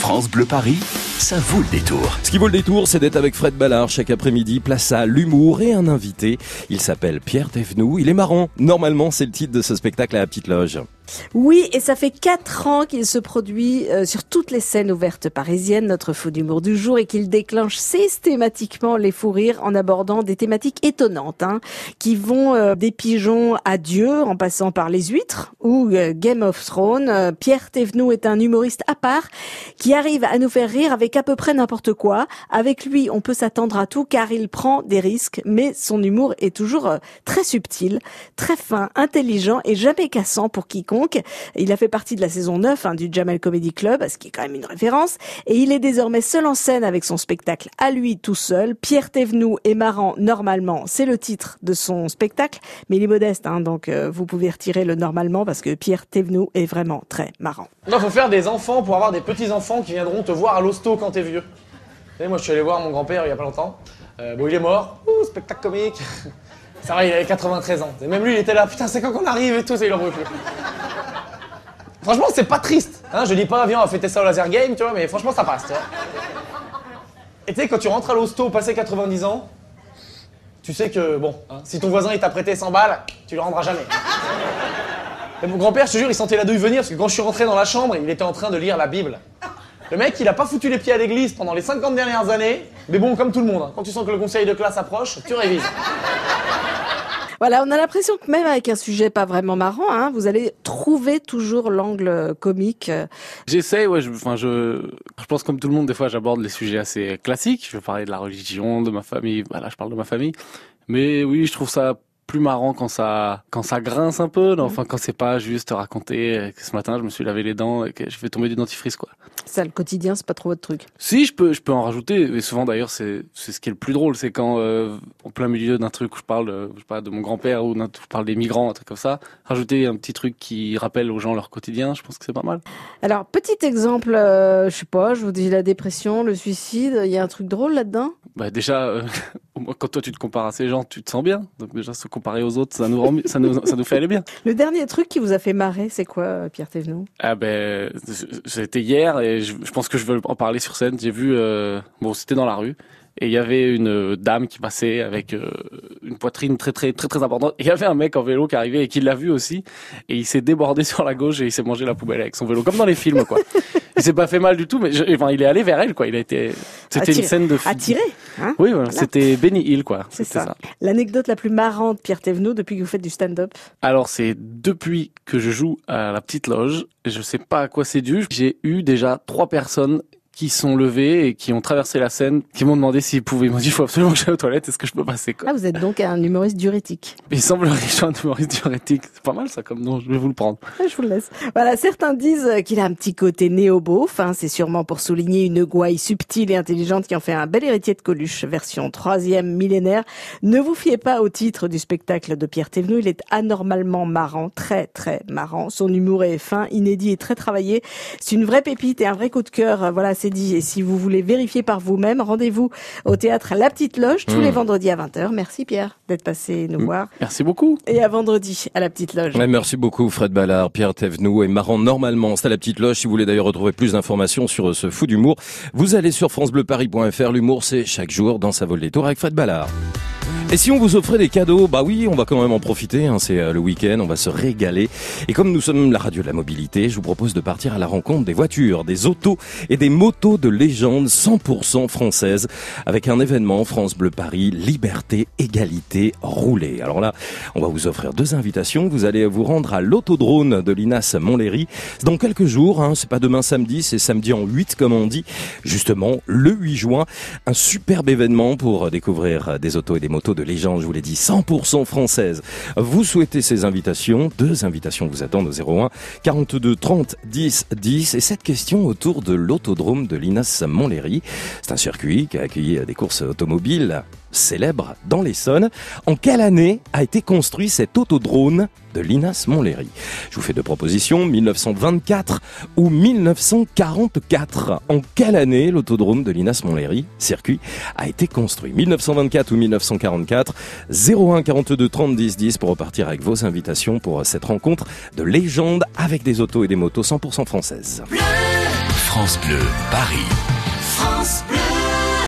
France Bleu Paris, ça vaut le détour. Ce qui vaut le détour, c'est d'être avec Fred Ballard chaque après-midi, place à l'humour et un invité. Il s'appelle Pierre Thévenoud. Il est marrant. Normalement, c'est le titre de ce spectacle à la petite loge. Oui, et ça fait quatre ans qu'il se produit euh, sur toutes les scènes ouvertes parisiennes, notre faux d'humour du jour, et qu'il déclenche systématiquement les fous rires en abordant des thématiques étonnantes, hein, qui vont euh, des pigeons à Dieu, en passant par les huîtres, ou euh, Game of Thrones. Pierre Thévenoud est un humoriste à part, qui arrive à nous faire rire avec à peu près n'importe quoi. Avec lui, on peut s'attendre à tout, car il prend des risques, mais son humour est toujours très subtil, très fin, intelligent et jamais cassant pour quiconque. Il a fait partie de la saison 9 hein, du Jamel Comedy Club, ce qui est quand même une référence. Et il est désormais seul en scène avec son spectacle à lui tout seul. Pierre Thévenoud est marrant normalement, c'est le titre de son spectacle, mais il est modeste, hein, donc euh, vous pouvez retirer le normalement parce que Pierre Thévenoud est vraiment très marrant. Il faut faire des enfants pour avoir des petits-enfants qui viendront te voir à l'hosto quand t'es vieux. Moi je suis allé voir mon grand-père il y a pas longtemps. Euh, bon, il est mort. Spectacle comique. Ça va, il avait 93 ans. Et même lui, il était là, putain, c'est quand qu'on arrive et tout, ça, il en veut. Franchement, c'est pas triste. Hein, je dis pas, viens, on va fêter ça au laser game, tu vois, mais franchement, ça passe, tu vois. Et tu sais, quand tu rentres à l'hosto passé 90 ans, tu sais que, bon, hein, si ton voisin il t'a prêté 100 balles, tu le rendras jamais. Et mon grand-père, je te jure, il sentait la douille venir parce que quand je suis rentré dans la chambre, il était en train de lire la Bible. Le mec, il a pas foutu les pieds à l'église pendant les 50 dernières années, mais bon, comme tout le monde, hein, quand tu sens que le conseil de classe approche, tu révises. Voilà, on a l'impression que même avec un sujet pas vraiment marrant, hein, vous allez trouver toujours l'angle comique. J'essaie, ouais. Je, enfin, je, je pense comme tout le monde, des fois, j'aborde les sujets assez classiques. Je vais parler de la religion, de ma famille. Voilà, je parle de ma famille. Mais oui, je trouve ça plus marrant quand ça quand ça grince un peu, mhm. enfin quand c'est pas juste raconter que ce matin je me suis lavé les dents et que je vais tomber du dentifrice quoi. Ça le quotidien c'est pas trop votre truc. Si je peux je peux en rajouter et souvent d'ailleurs c'est c'est ce qui est le plus drôle c'est quand euh, en plein milieu d'un truc où je parle je sais pas de mon grand-père ou je parle des migrants un truc comme ça, rajouter un petit truc qui rappelle aux gens leur quotidien, je pense que c'est pas mal. Alors petit exemple euh, je sais pas, je vous dis la dépression, le suicide, il y a un truc drôle là-dedans? Bah déjà euh, quand toi tu te compares à ces gens, tu te sens bien. Donc déjà se comparer aux autres, ça nous, ça nous, ça nous fait aller bien. Le dernier truc qui vous a fait marrer, c'est quoi, Pierre Thévenoud Ah ben, c'était hier et je, pense que je veux en parler sur scène. J'ai vu, euh, bon, c'était dans la rue et il y avait une dame qui passait avec euh, une poitrine très très très très importante. Et il y avait un mec en vélo qui arrivait et qui l'a vu aussi et il s'est débordé sur la gauche et il s'est mangé la poubelle avec son vélo, comme dans les films quoi. il s'est pas fait mal du tout, mais enfin, il est allé vers elle quoi. Il a été, c'était une scène de attiré. Hein oui, c'était Benny Hill quoi. C'est ça. L'anecdote la plus marrante, Pierre Thévenot, depuis que vous faites du stand-up? Alors c'est depuis que je joue à la petite loge. Je sais pas à quoi c'est dû. J'ai eu déjà trois personnes qui sont levés et qui ont traversé la scène, qui m'ont demandé s'ils pouvaient. Ils m'ont dit, il faut absolument que j'aille aux toilettes, est-ce que je peux passer quoi Ah, vous êtes donc un humoriste diurétique. Il semblerait que je sois un humoriste diurétique. C'est pas mal ça comme nom, je vais vous le prendre. Je vous le laisse. Voilà, certains disent qu'il a un petit côté néo-beauf. Hein. C'est sûrement pour souligner une gouaille subtile et intelligente qui en fait un bel héritier de Coluche, version troisième millénaire. Ne vous fiez pas au titre du spectacle de Pierre Thévenoud. Il est anormalement marrant, très très marrant. Son humour est fin, inédit et très travaillé. C'est une vraie pépite et un vrai coup de cœur. Voilà, c'est dit. Et si vous voulez vérifier par vous-même, rendez-vous au théâtre La Petite Loge tous les hmm. vendredis à 20h. Merci Pierre d'être passé nous voir. Merci beaucoup. Et à vendredi à La Petite Loge. merci beaucoup Fred Ballard, Pierre Thévenoud et marrant normalement. C'est à La Petite Loge. Si vous voulez d'ailleurs retrouver plus d'informations sur ce fou d'humour, vous allez sur francebleuparis.fr. L'humour, c'est chaque jour dans sa vol des tours avec Fred Ballard. Et si on vous offrait des cadeaux, bah oui, on va quand même en profiter. Hein, c'est euh, le week-end, on va se régaler. Et comme nous sommes la radio de la mobilité, je vous propose de partir à la rencontre des voitures, des autos et des motos de légende 100% françaises, avec un événement France Bleu Paris, liberté, égalité, rouler. Alors là, on va vous offrir deux invitations. Vous allez vous rendre à l'autodrone de l'INAS Montlhéry dans quelques jours. Hein, c'est pas demain samedi, c'est samedi en 8 comme on dit. Justement, le 8 juin, un superbe événement pour découvrir des autos et des motos de de légende, je vous l'ai dit, 100% française. Vous souhaitez ces invitations Deux invitations vous attendent au 01 42 30 10 10 et cette question autour de l'autodrome de l'Inas Montlhéry. C'est un circuit qui a accueilli des courses automobiles célèbre dans l'Essonne. En quelle année a été construit cet autodrone de Linas Montlhéry? Je vous fais deux propositions, 1924 ou 1944. En quelle année l'autodrome de Linas Montlhéry, circuit, a été construit? 1924 ou 1944 01 42 30 10 10 pour repartir avec vos invitations pour cette rencontre de légende avec des autos et des motos 100% françaises. France Bleu, Paris. France Bleu.